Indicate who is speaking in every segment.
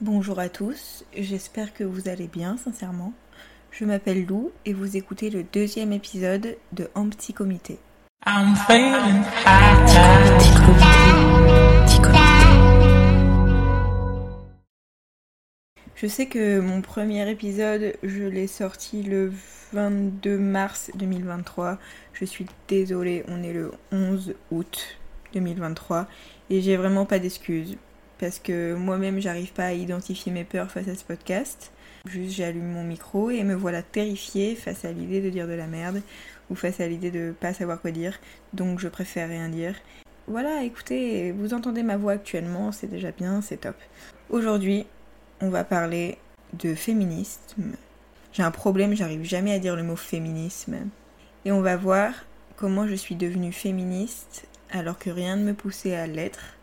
Speaker 1: Bonjour à tous, j'espère que vous allez bien, sincèrement. Je m'appelle Lou et vous écoutez le deuxième épisode de En Petit Comité. I'm feeling Je sais que mon premier épisode, je l'ai sorti le 22 mars 2023. Je suis désolée, on est le 11 août 2023 et j'ai vraiment pas d'excuses parce que moi-même j'arrive pas à identifier mes peurs face à ce podcast. Juste j'allume mon micro et me voilà terrifiée face à l'idée de dire de la merde ou face à l'idée de pas savoir quoi dire, donc je préfère rien dire. Voilà, écoutez, vous entendez ma voix actuellement, c'est déjà bien, c'est top. Aujourd'hui, on va parler de féminisme. J'ai un problème, j'arrive jamais à dire le mot féminisme. Et on va voir comment je suis devenue féministe alors que rien ne me poussait à l'être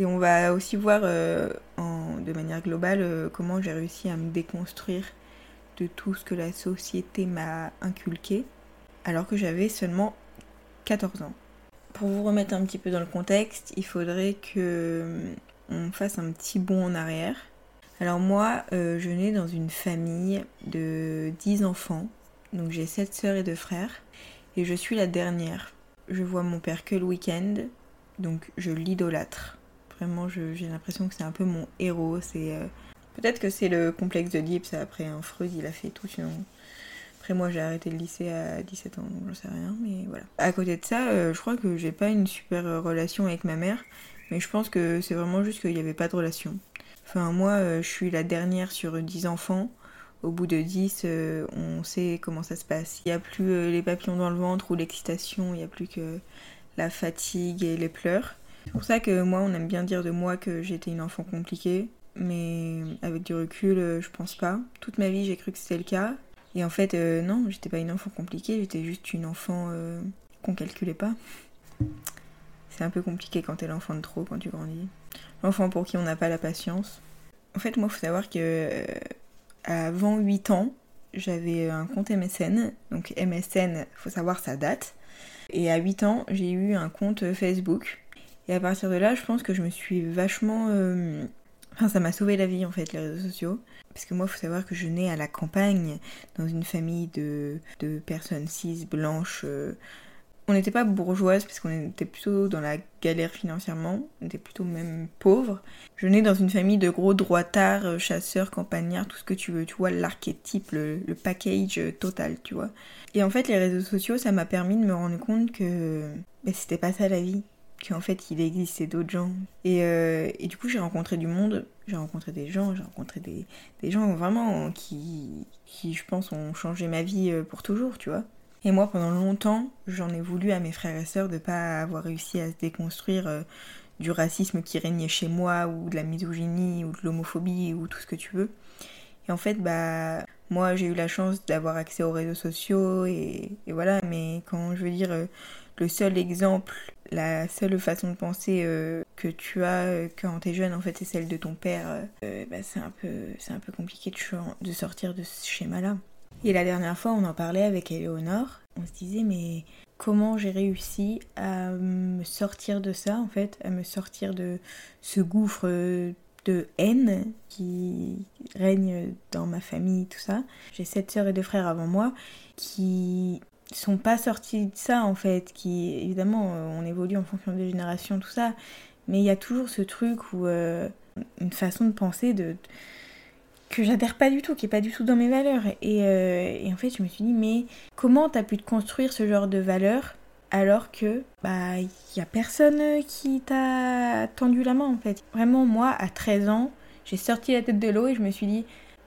Speaker 1: et on va aussi voir euh, de manière globale euh, comment j'ai réussi à me déconstruire de tout ce que la société m'a inculqué alors que j'avais seulement 14 ans. Pour vous remettre un petit peu dans le contexte, il faudrait que euh, fasse un petit bond en arrière. Alors moi, je nais dans une famille de 10 enfants, donc j'ai 7 sœurs et 2 frères, et je suis la dernière. Je vois mon père que le week-end, donc je l'idolâtre. Vraiment, j'ai l'impression que c'est un peu mon héros. C'est euh, Peut-être que c'est le complexe de Gibbs. Après, un Freud, il a fait tout. Sinon... Après, moi, j'ai arrêté le lycée à 17 ans, donc j'en sais rien. Mais voilà. À côté de ça, euh, je crois que j'ai pas une super relation avec ma mère. Mais je pense que c'est vraiment juste qu'il n'y avait pas de relation. Enfin, moi, euh, je suis la dernière sur 10 enfants. Au bout de 10, on sait comment ça se passe. Il n'y a plus les papillons dans le ventre ou l'excitation, il n'y a plus que la fatigue et les pleurs. C'est pour ça que moi, on aime bien dire de moi que j'étais une enfant compliquée, mais avec du recul, euh, je pense pas. Toute ma vie, j'ai cru que c'était le cas. Et en fait, euh, non, j'étais pas une enfant compliquée, j'étais juste une enfant euh, qu'on calculait pas. C'est un peu compliqué quand t'es l'enfant de trop quand tu grandis. L'enfant pour qui on n'a pas la patience. En fait, moi, faut savoir que avant 8 ans, j'avais un compte MSN. Donc MSN, faut savoir sa date. Et à 8 ans, j'ai eu un compte Facebook. Et à partir de là, je pense que je me suis vachement. Euh, enfin, ça m'a sauvé la vie en fait, les réseaux sociaux. Parce que moi, il faut savoir que je nais à la campagne, dans une famille de, de personnes cis, blanches. Euh. On n'était pas bourgeoise parce qu'on était plutôt dans la galère financièrement, on était plutôt même pauvres. Je nais dans une famille de gros droitards, euh, chasseurs, campagnards, tout ce que tu veux, tu vois, l'archétype, le, package total, tu vois. Et en fait, les réseaux sociaux, ça m'a permis de me rendre compte que ben, c'était pas ça la vie qu'en fait il existait d'autres gens. Euh, et, du coup j'ai rencontré du monde, j'ai rencontré des gens, j'ai rencontré des, gens vraiment qui, qui je pense ont changé ma vie euh, pour toujours, tu vois. Et moi pendant longtemps j'en ai voulu à mes frères et sœurs de pas avoir réussi à se déconstruire euh, du racisme qui régnait chez moi ou de la misogynie ou de l'homophobie ou tout ce que tu veux. Et en fait bah moi j'ai eu la chance d'avoir accès aux réseaux sociaux et, et, voilà mais quand je veux dire le seul exemple la seule façon de penser euh, que tu as euh, quand t'es jeune, en fait, c'est celle de ton père. Euh, bah, c'est un peu, un peu compliqué de, de sortir de ce schéma-là. Et la dernière fois, on en parlait avec Eleonore. On se disait, mais comment j'ai réussi à me sortir de ça, en fait, à me sortir de ce gouffre de haine qui règne dans ma famille, tout ça. J'ai sept sœurs et deux frères avant moi qui sont pas sortis de ça en fait, qui évidemment euh, on évolue en fonction des générations, tout ça, mais il y a toujours ce truc où euh, une façon de penser de que j'adhère pas du tout, qui est pas du tout dans mes valeurs. Et, euh, et en fait je me suis dit mais comment t'as pu te construire ce genre de valeurs alors que bah il y a personne qui t'a tendu la main en fait? Vraiment moi à 13 ans, j'ai sorti la tête de l'eau et je me suis dit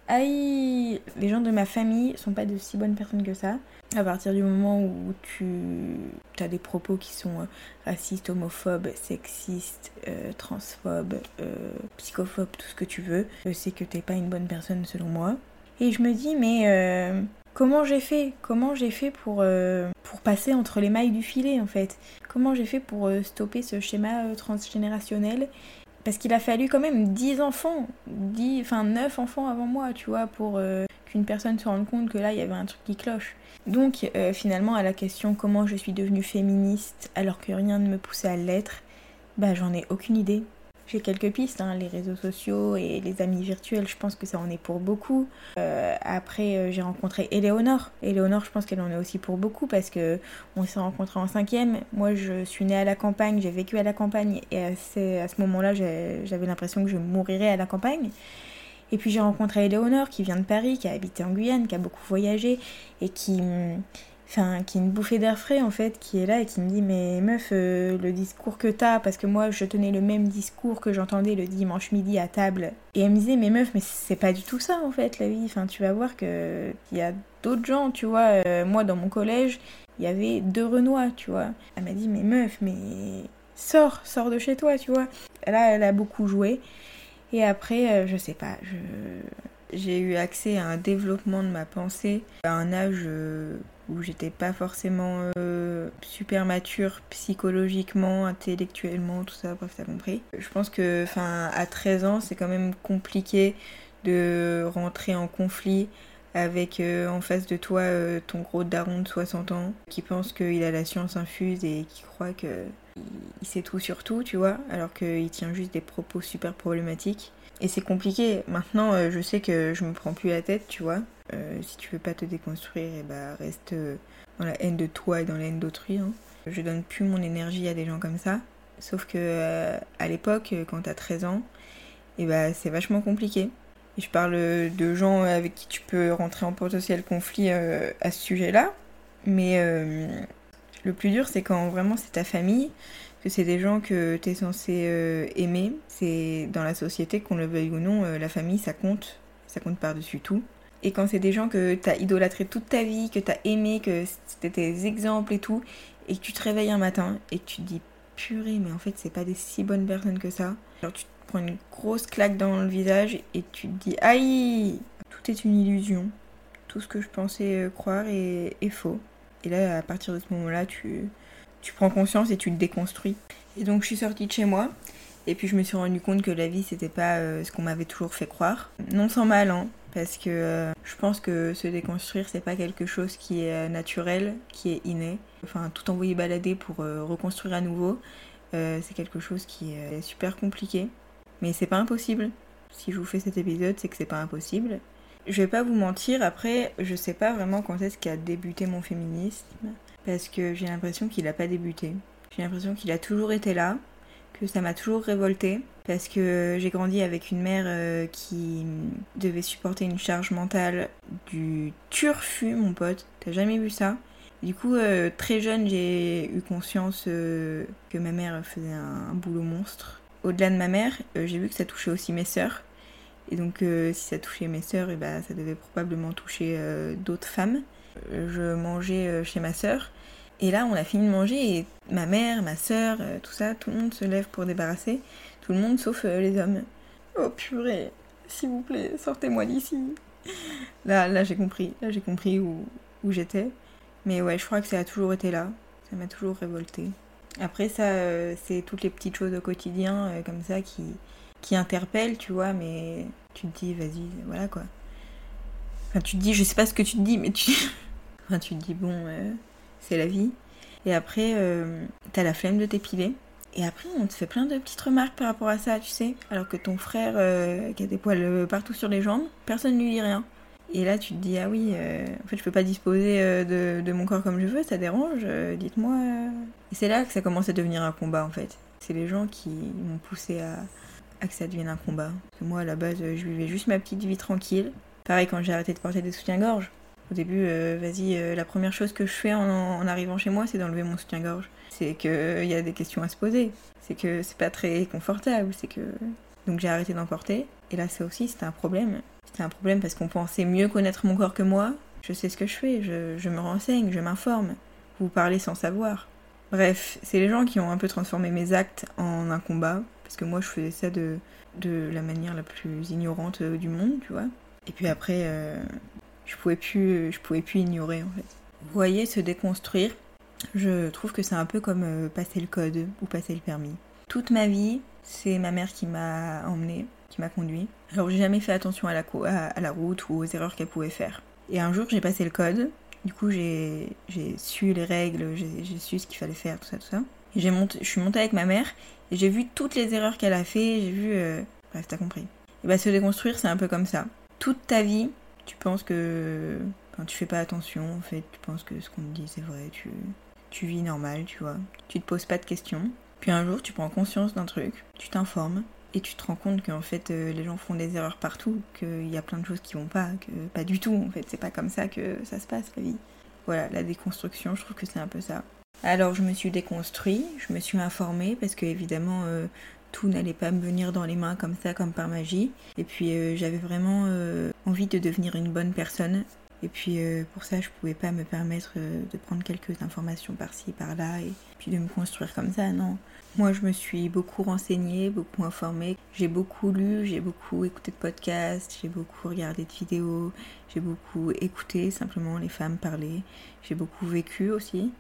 Speaker 1: aïe, les gens de ma famille sont pas de si bonnes personnes que ça. À partir du moment où tu as des propos qui sont euh, racistes, homophobes, sexistes, euh, transphobes, euh, psychophobes, tout ce que tu veux, c'est que t'es pas une bonne personne selon moi. Et je me dis, mais comment j'ai fait? Comment j'ai fait pour passer entre les mailles du filet en fait? Comment j'ai fait pour stopper ce schéma transgénérationnel parce qu'il a fallu quand même 10 enfants, 10, enfin 9 enfants avant moi, tu vois, pour qu'une personne se rende compte que là, il y avait un truc qui cloche. Donc euh, finalement à la question comment je suis devenue féministe alors que rien ne me poussait à l'être, bah j'en ai aucune idée. J'ai quelques pistes, hein, les réseaux sociaux et les amis virtuels, je pense que ça en est pour beaucoup. Euh, après, euh, j'ai rencontré Éléonore. Éléonore, je pense qu'elle en est aussi pour beaucoup parce que on s'est rencontrés en cinquième. Moi, je suis née à la campagne, j'ai vécu à la campagne et à ce, moment-là, j'avais l'impression que je mourirais à la campagne. Et puis j'ai rencontré Éléonore qui vient de Paris, qui a habité en Guyane, qui a beaucoup voyagé et qui enfin, qui est une bouffée d'air frais en fait, qui est là et qui me dit mais meuf, euh, le discours que t'as, parce que moi je tenais le même discours que j'entendais le dimanche midi à table, et elle me disait mais meuf, mais c'est pas du tout ça en fait la vie, enfin tu vas voir que il y a d'autres gens, tu vois, euh, moi dans mon collège, il y avait deux Renois, tu vois. Elle m'a dit mais meuf, mais sors, sors de chez toi, tu vois. Là, elle a beaucoup joué. Et après, euh, je sais pas, je j'ai eu accès à un développement de ma pensée à un âge où j'étais pas forcément euh, super mature psychologiquement, intellectuellement, tout ça, bref, t'as compris. Je pense que, enfin, à 13 ans, c'est quand même compliqué de rentrer en conflit avec euh, en face de toi euh, ton gros daron de 60 ans qui pense qu'il a la science infuse et qui croit que il sait tout sur tout, tu vois, alors qu'il tient juste des propos super problématiques. Et c'est compliqué. Maintenant, je sais que je me prends plus la tête, tu vois. Euh, si tu veux pas te déconstruire, et eh bah ben, reste euh, dans la haine de toi et dans la haine d'autrui. Hein. Je donne plus mon énergie à des gens comme ça. Sauf que euh, à l'époque, quand t'as 13 ans, et eh bah ben, c'est vachement compliqué. Je parle de gens avec qui tu peux rentrer en potentiel conflit à ce sujet-là. Mais le plus dur, c'est quand vraiment c'est ta famille, que c'est des gens que tu es censé aimer. C'est dans la société, qu'on le veuille ou non, la famille, ça compte. Ça compte par-dessus tout. Et quand c'est des gens que tu as idolâtré toute ta vie, que tu as aimé, que c'était tes exemples et tout, et que tu te réveilles un matin et que tu te dis purée, mais en fait, c'est pas des si bonnes personnes que ça. Alors tu te prends une grosse claque dans le visage et tu te dis aïe, tout est une illusion. Tout ce que je pensais euh, croire est, faux. Et là, à partir de ce moment-là, tu, tu prends conscience et tu te déconstruis. Et donc, je suis sortie de chez moi. Et puis, je me suis rendu compte que la vie, c'était pas euh, ce qu'on m'avait toujours fait croire. Non sans mal, hein parce que euh, je pense que se déconstruire c'est pas quelque chose qui est euh, naturel, qui est inné. Enfin, tout envoyer balader pour reconstruire à nouveau, c'est quelque chose qui est super compliqué. Mais c'est pas impossible. Si je vous fais cet épisode, c'est que c'est pas impossible. Je vais pas vous mentir, après, je sais pas vraiment quand est-ce qu'a débuté mon féminisme, parce que j'ai l'impression qu'il a pas débuté. J'ai l'impression qu'il a toujours été là, que ça m'a toujours révolté parce que j'ai grandi avec une mère euh, qui devait supporter une charge mentale du turfu, mon pote. T'as jamais vu ça? Du coup, euh, très jeune, j'ai eu conscience euh, que ma mère faisait un, boulot monstre. Au-delà de ma mère, j'ai vu que ça touchait aussi mes sœurs. Et donc, si ça touchait mes sœurs, et eh ben, ça devait probablement toucher d'autres femmes. Je mangeais chez ma sœur et là, on a fini de manger et ma mère, ma soeur, euh, tout ça, tout le monde se lève pour débarrasser. Tout le monde sauf euh, les hommes. Oh purée, s'il vous plaît, sortez-moi d'ici. Là, là j'ai compris, là j'ai compris où, où j'étais. Mais ouais, je crois que ça a toujours été là. Ça m'a toujours révolté. Après ça, euh, c'est toutes les petites choses au quotidien comme ça qui, qui interpellent, tu vois, mais tu te dis, vas-y, voilà quoi. Enfin, tu te dis, je sais pas ce que tu te dis, mais tu... enfin, tu te dis, bon, c'est la vie. Et après, euh, t'as la flemme de t'épiler. Et après, on te fait plein de petites remarques par rapport à ça, tu sais. Alors que ton frère, euh, qui a des poils euh, partout sur les jambes, personne ne lui dit rien. Et là, tu te dis, ah oui, en fait, je peux pas disposer de, mon corps comme je veux, ça dérange, dites-moi. Et c'est là que ça commence à devenir un combat, en fait. C'est les gens qui m'ont poussé à, à, que ça devienne un combat. Parce que moi, à la base, je vivais juste ma petite vie tranquille. Pareil, quand j'ai arrêté de porter des soutiens-gorge, au début, euh, vas-y, euh, la première chose que je fais en, arrivant chez moi, c'est d'enlever mon soutien-gorge. C'est qu'il euh, y a des questions à se poser. C'est que c'est pas très confortable. C'est que. Donc j'ai arrêté d'en porter. Et là, ça aussi, c'était un problème. C'était un problème parce qu'on pensait mieux connaître mon corps que moi. Je sais ce que je fais, je, me renseigne, je m'informe. Vous parlez sans savoir. Bref, c'est les gens qui ont un peu transformé mes actes en un combat. Parce que moi, je faisais ça de, de la manière la plus ignorante du monde, tu vois. Et puis après, je pouvais plus, je pouvais plus ignorer en fait. Vous voyez, se déconstruire, je trouve que c'est un peu comme euh, passer le code ou passer le permis. Toute ma vie, c'est ma mère qui m'a emmené, qui m'a conduit. Alors j'ai jamais fait attention à la, à, la route ou aux erreurs qu'elle pouvait faire. Et un jour, j'ai passé le code. Du coup, j'ai su les règles, j'ai su ce qu'il fallait faire, tout ça, tout ça. J'ai monté, je suis montée avec ma mère et j'ai vu toutes les erreurs qu'elle a fait. J'ai vu. Euh, bref, t'as compris. Et bah, se déconstruire, c'est un peu comme ça. Toute ta vie, tu penses que. Enfin, tu fais pas attention, en fait. Tu penses que ce qu'on te dit, c'est vrai. Tu, tu vis normal, tu vois. Tu te poses pas de questions. Puis un jour, tu prends conscience d'un truc, tu t'informes, et tu te rends compte qu'en fait euh, les gens font des erreurs partout, qu'il y a plein de choses qui vont pas, que pas du tout en fait, c'est pas comme ça que ça se passe la vie. Voilà, la déconstruction, je trouve que c'est un peu ça. Alors je me suis déconstruit, je me suis informée parce que évidemment euh, tout n'allait pas me venir dans les mains comme ça, comme par magie. Et puis euh, j'avais vraiment envie de devenir une bonne personne. Et puis pour ça, je pouvais pas me permettre de prendre quelques informations par-ci, par-là, et puis de me construire comme ça, non. Moi, je me suis beaucoup renseignée, beaucoup informée. J'ai beaucoup lu, j'ai beaucoup écouté de podcasts, j'ai beaucoup regardé de vidéos, j'ai beaucoup écouté simplement les femmes parler. J'ai beaucoup vécu aussi.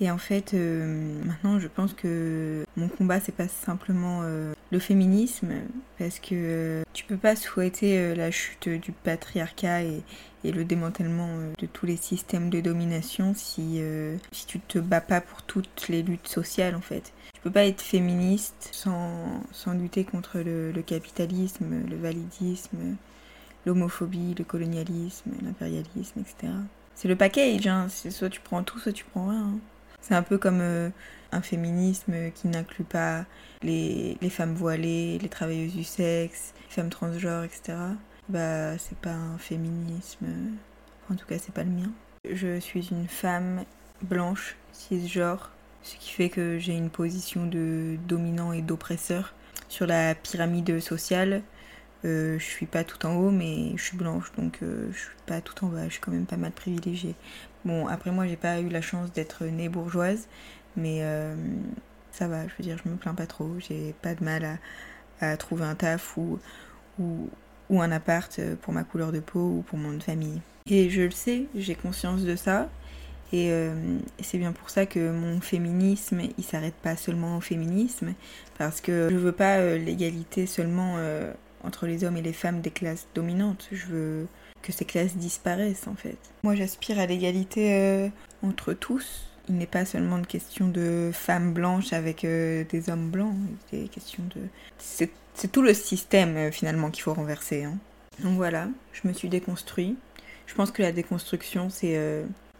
Speaker 1: Et en fait, euh, maintenant, je pense que mon combat, c'est pas simplement euh, le féminisme, parce que euh, tu peux pas souhaiter la chute du patriarcat et, le démantèlement de tous les systèmes de domination si, si tu te bats pas pour toutes les luttes sociales, en fait. Tu peux pas être féministe sans, sans lutter contre le, capitalisme, le validisme, l'homophobie, le colonialisme, l'impérialisme, etc. C'est le package, hein. soit tu prends tout, soit tu prends rien. Hein. C'est un peu comme euh, un féminisme qui n'inclut pas les, les, femmes voilées, les travailleuses du sexe, les femmes transgenres, etc. Bah, c'est pas un féminisme. En tout cas, c'est pas le mien. Je suis une femme blanche, cisgenre, ce qui fait que j'ai une position de dominant et d'oppresseur sur la pyramide sociale. Euh, je suis pas tout en haut, mais je suis blanche, donc euh, je suis pas tout en bas. Je suis quand même pas mal privilégiée. Bon, après moi, j'ai pas eu la chance d'être née bourgeoise, mais euh, ça va, je veux dire, je me plains pas trop. J'ai pas de mal à, trouver un taf ou, ou, un appart pour ma couleur de peau ou pour mon famille. Et je le sais, j'ai conscience de ça. Euh, et c'est bien pour ça que mon féminisme, il s'arrête pas seulement au féminisme, parce que je veux pas euh, l'égalité seulement entre les hommes et les femmes des classes dominantes. Je veux que ces classes disparaissent en fait. Moi j'aspire à l'égalité euh, entre tous. Il n'est pas seulement une question de femmes blanches avec euh, des hommes blancs, c'est question de... C'est, tout le système euh, finalement qu'il faut renverser. Hein. Donc voilà, je me suis déconstruit. Je pense que la déconstruction c'est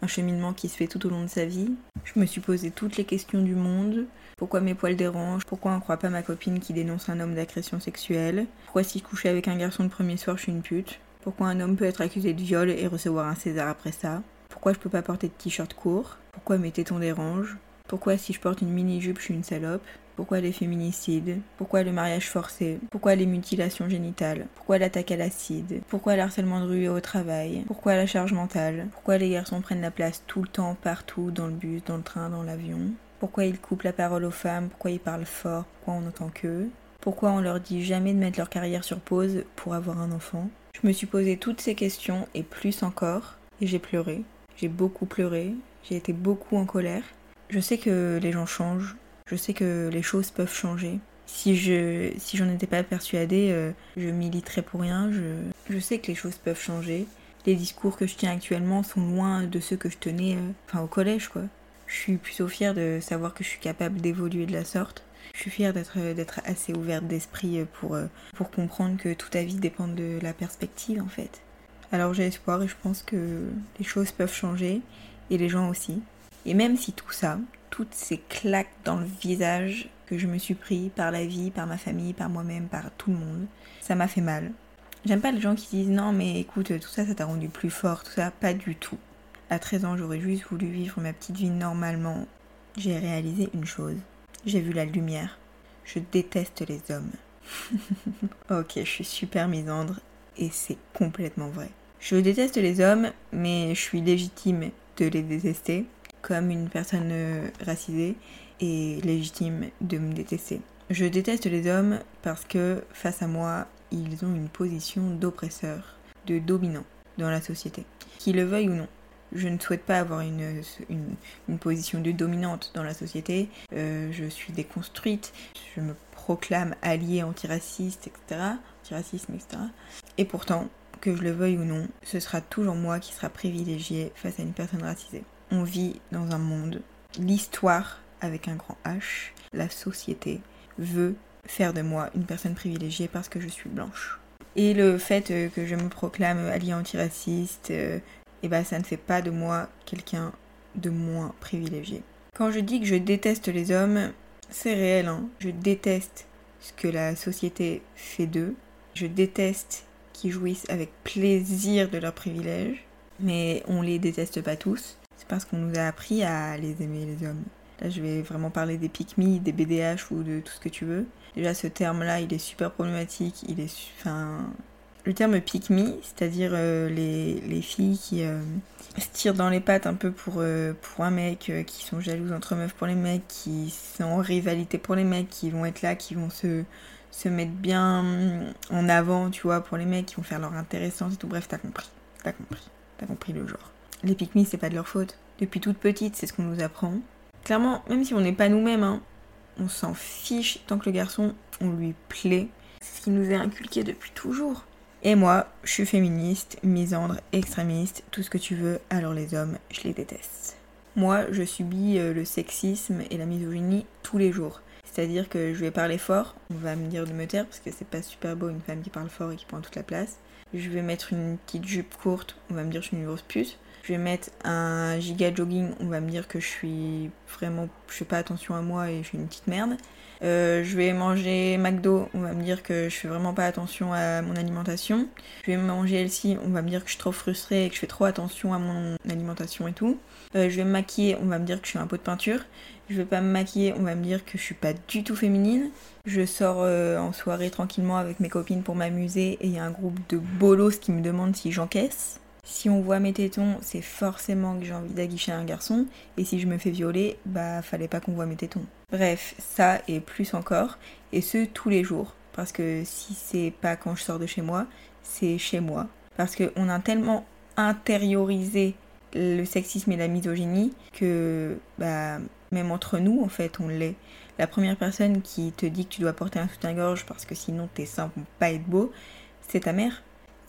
Speaker 1: un cheminement qui se fait tout au long de sa vie. Je me suis posé toutes les questions du monde. Pourquoi mes poils dérangent? Pourquoi on croit pas ma copine qui dénonce un homme d'agression sexuelle? Pourquoi si je couchais avec un garçon le premier soir je suis une pute? Pourquoi un homme peut être accusé de viol et recevoir un César après ça Pourquoi je peux pas porter de t-shirt court Pourquoi mes tétons dérangent Pourquoi si je porte une mini-jupe je suis une salope pourquoi les féminicides Pourquoi le mariage forcé Pourquoi les mutilations génitales Pourquoi l'attaque à l'acide Pourquoi l'harcèlement de rue au travail Pourquoi la charge mentale Pourquoi les garçons prennent la place tout le temps, partout, dans le bus, dans le train, dans l'avion Pourquoi ils coupent la parole aux femmes Pourquoi ils parlent fort Pourquoi on entend qu'eux Pourquoi on leur dit jamais de mettre leur carrière sur pause pour avoir un enfant je me suis posé toutes ces questions et plus encore, et j'ai pleuré. J'ai beaucoup pleuré, j'ai été beaucoup en colère. Je sais que les gens changent, je sais que les choses peuvent changer. Si je si j'en étais pas persuadée, euh, je militerais pour rien. Je, je sais que les choses peuvent changer. Les discours que je tiens actuellement sont loin de ceux que je tenais euh, enfin au collège quoi. Je suis plutôt fière de savoir que je suis capable d'évoluer de la sorte. Je suis fière d'être, d'être assez ouverte d'esprit pour, pour comprendre que toute ta vie dépend de la perspective en fait. Alors j'ai espoir et je pense que les choses peuvent changer et les gens aussi. Et même si tout ça, toutes ces claques dans le visage que je me suis pris par la vie, par ma famille, par moi-même, par tout le monde, ça m'a fait mal. J'aime pas les gens qui disent non mais écoute, tout ça ça t'a rendu plus fort, tout ça, pas du tout. À 13 ans, j'aurais juste voulu vivre ma petite vie normalement. J'ai réalisé une chose. J'ai vu la lumière. Je déteste les hommes. ok, je suis super misandre et c'est complètement vrai. Je déteste les hommes, mais je suis légitime de les détester, comme une personne euh, racisée est légitime de me détester. Je déteste les hommes parce que face à moi, ils ont une position d'oppresseur, de dominant dans la société, qu'ils le veuillent ou non je ne souhaite pas avoir une, une, position de dominante dans la société. Euh, je suis déconstruite, je me proclame alliée antiraciste, etc. Antiracisme, etc. Et pourtant, que je le veuille ou non, ce sera toujours moi qui sera privilégiée face à une personne racisée. On vit dans un monde. L'histoire avec un grand H, la société veut faire de moi une personne privilégiée parce que je suis blanche. Et le fait euh, que je me proclame alliée antiraciste, euh, eh ben, ça ne fait pas de moi quelqu'un de moins privilégié. Quand je dis que je déteste les hommes, c'est réel. Hein. Je déteste ce que la société fait d'eux. Je déteste qu'ils jouissent avec plaisir de leurs privilèges. Mais on les déteste pas tous. C'est parce qu'on nous a appris à les aimer, les hommes. Là, je vais vraiment parler des pick des BDH ou de tout ce que tu veux. Déjà, ce terme-là, il est super problématique. Il est. Enfin. Le terme pick c'est-à-dire euh, les, les, filles qui euh, se tirent dans les pattes un peu pour, euh, un mec, qui sont jalouses entre meufs pour les mecs, qui sont en rivalité pour les mecs, qui vont être là, qui vont se, se mettre bien en avant, tu vois, pour les mecs, qui vont faire leur intéressance et tout. Bref, t'as compris. T'as compris. T'as compris le genre. Les pick c'est pas de leur faute. Depuis toute petite, c'est ce qu'on nous apprend. Clairement, même si on n'est pas nous-mêmes, hein, on s'en fiche tant que le garçon, on lui plaît. C'est ce qui nous est inculqué depuis toujours. Et moi, je suis féministe, misandre, extrémiste, tout ce que tu veux, alors les hommes, je les déteste. Moi, je subis euh, le sexisme et la misogynie tous les jours. C'est-à-dire que je vais parler fort, on va me dire de me taire parce que c'est pas super beau une femme qui parle fort et qui prend toute la place. Je vais mettre une petite jupe courte, on va me dire je suis une grosse puce je vais mettre un giga jogging, on va me dire que je suis vraiment, je fais pas attention à moi et je suis une petite merde. Euh, je vais manger McDo, on va me dire que je fais vraiment pas attention à mon alimentation. Je vais manger Elsie, on va me dire que je suis trop frustrée et que je fais trop attention à mon alimentation et tout. Euh, je vais me maquiller, on va me dire que je suis un pot de peinture. Je vais pas me maquiller, on va me dire que je suis pas du tout féminine. Je sors euh, en soirée tranquillement avec mes copines pour m'amuser et il y a un groupe de bolos qui me demande si j'encaisse. Si on voit mes tétons, c'est forcément que j'ai envie d'aguicher un garçon. Et si je me fais violer, bah fallait pas qu'on voit mes tétons. Bref, ça et plus encore. Et ce, tous les jours. Parce que si c'est pas quand je sors de chez moi, c'est chez moi. Parce qu'on a tellement intériorisé le sexisme et la misogynie que bah, même entre nous, en fait, on l'est. La première personne qui te dit que tu dois porter un soutien-gorge parce que sinon tes seins vont pas être beaux, c'est ta mère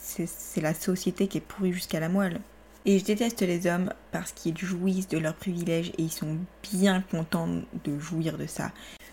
Speaker 1: c'est la société qui est pourrie jusqu'à la moelle. Et je déteste les hommes parce qu'ils jouissent de leurs privilèges et ils sont bien contents de jouir de ça.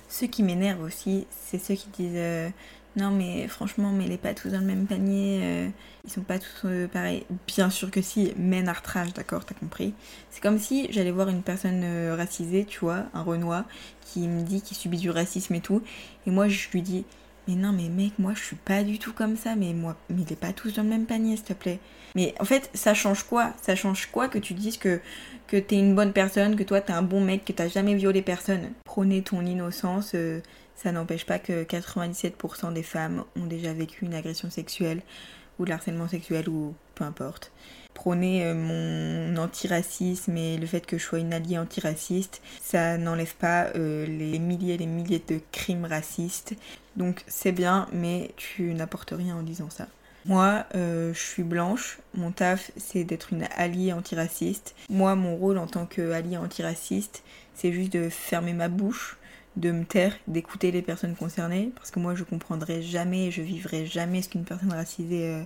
Speaker 1: Ce qui m'énerve aussi, c'est ceux qui disent euh, non mais franchement, mais les pas tous dans le même panier, euh, ils sont pas tous euh, pareils. Bien sûr que si, men artrage, d'accord, t'as compris. C'est comme si j'allais voir une personne racisée, tu vois, un Renoir, qui me dit qu'il subit du racisme et tout, et moi je lui dis mais non, mais mec, moi je suis pas du tout comme ça, mais moi, mais il est pas tous dans le même panier, s'il te plaît. Mais en fait, ça change quoi? Ça change quoi que tu dises que, que t'es une bonne personne, que toi t'es un bon mec, que t'as jamais violé personne? Prôner ton innocence, euh, ça n'empêche pas que 97% des femmes ont déjà vécu une agression sexuelle ou de l'harcèlement sexuel ou peu importe. Prôner euh, mon antiracisme et le fait que je sois une alliée antiraciste, ça n'enlève pas euh, les milliers et les milliers de crimes racistes. Donc c'est bien, mais tu n'apportes rien en disant ça. Moi, euh, je suis blanche. Mon taf, c'est d'être une alliée antiraciste. Moi, mon rôle en tant qu'alliée antiraciste, c'est juste de fermer ma bouche, de me taire, d'écouter les personnes concernées, parce que moi, je comprendrai jamais, je vivrai jamais ce qu'une personne racisée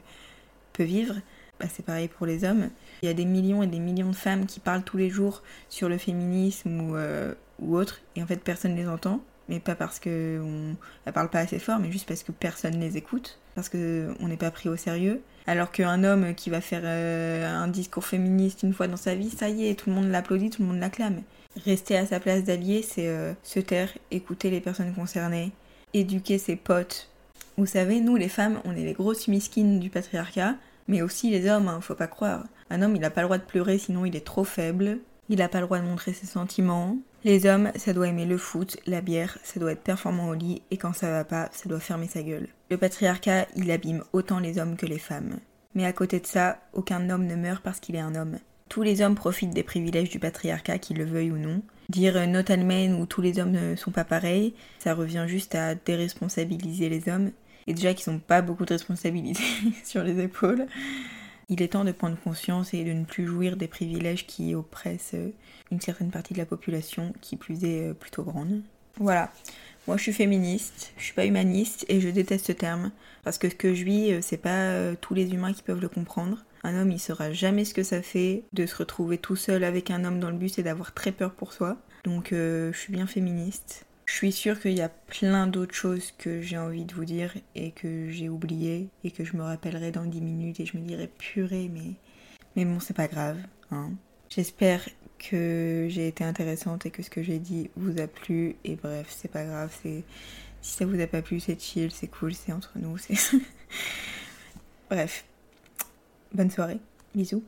Speaker 1: peut vivre. Bah, c'est pareil pour les hommes. Il y a des millions et des millions de femmes qui parlent tous les jours sur le féminisme ou, euh, ou autre, et en fait personne ne les entend. Mais pas parce qu'on ne parle pas assez fort, mais juste parce que personne ne les écoute, parce qu'on n'est pas pris au sérieux. Alors qu'un homme qui va faire euh, un discours féministe une fois dans sa vie, ça y est, tout le monde l'applaudit, tout le monde l'acclame. Rester à sa place d'allié, c'est euh, se taire, écouter les personnes concernées, éduquer ses potes. Vous savez, nous les femmes, on est les grosses miskines du patriarcat, mais aussi les hommes, hein, faut pas croire. Un homme, il n'a pas le droit de pleurer, sinon il est trop faible. Il n'a pas le droit de montrer ses sentiments. Les hommes, ça doit aimer le foot, la bière, ça doit être performant au lit, et quand ça va pas, ça doit fermer sa gueule. Le patriarcat, il abîme autant les hommes que les femmes. Mais à côté de ça, aucun homme ne meurt parce qu'il est un homme. Tous les hommes profitent des privilèges du patriarcat, qu'ils le veuillent ou non. Dire euh, not all ou tous les hommes ne sont pas pareils, ça revient juste à déresponsabiliser les hommes et déjà qu'ils n'ont pas beaucoup de responsabilités sur les épaules. Il est temps de prendre conscience et de ne plus jouir des privilèges qui oppressent euh, une certaine partie de la population, qui plus est euh, plutôt grande. Voilà. Moi, je suis féministe, je suis pas humaniste et je déteste ce terme parce que ce que je vis, euh, c'est pas tous les humains qui peuvent le comprendre. Un homme, il saura jamais ce que ça fait de se retrouver tout seul avec un homme dans le bus et d'avoir très peur pour soi. Donc je suis bien féministe. Je suis sûre qu'il y a plein d'autres choses que j'ai envie de vous dire et que j'ai oublié et que je me rappellerai dans 10 minutes et je me dirai purée mais mais bon c'est pas grave hein. J'espère que j'ai été intéressante et que ce que j'ai dit vous a plu et bref c'est pas grave si ça vous a pas plu c'est chill c'est cool c'est entre nous bref. Bonne soirée. Bisous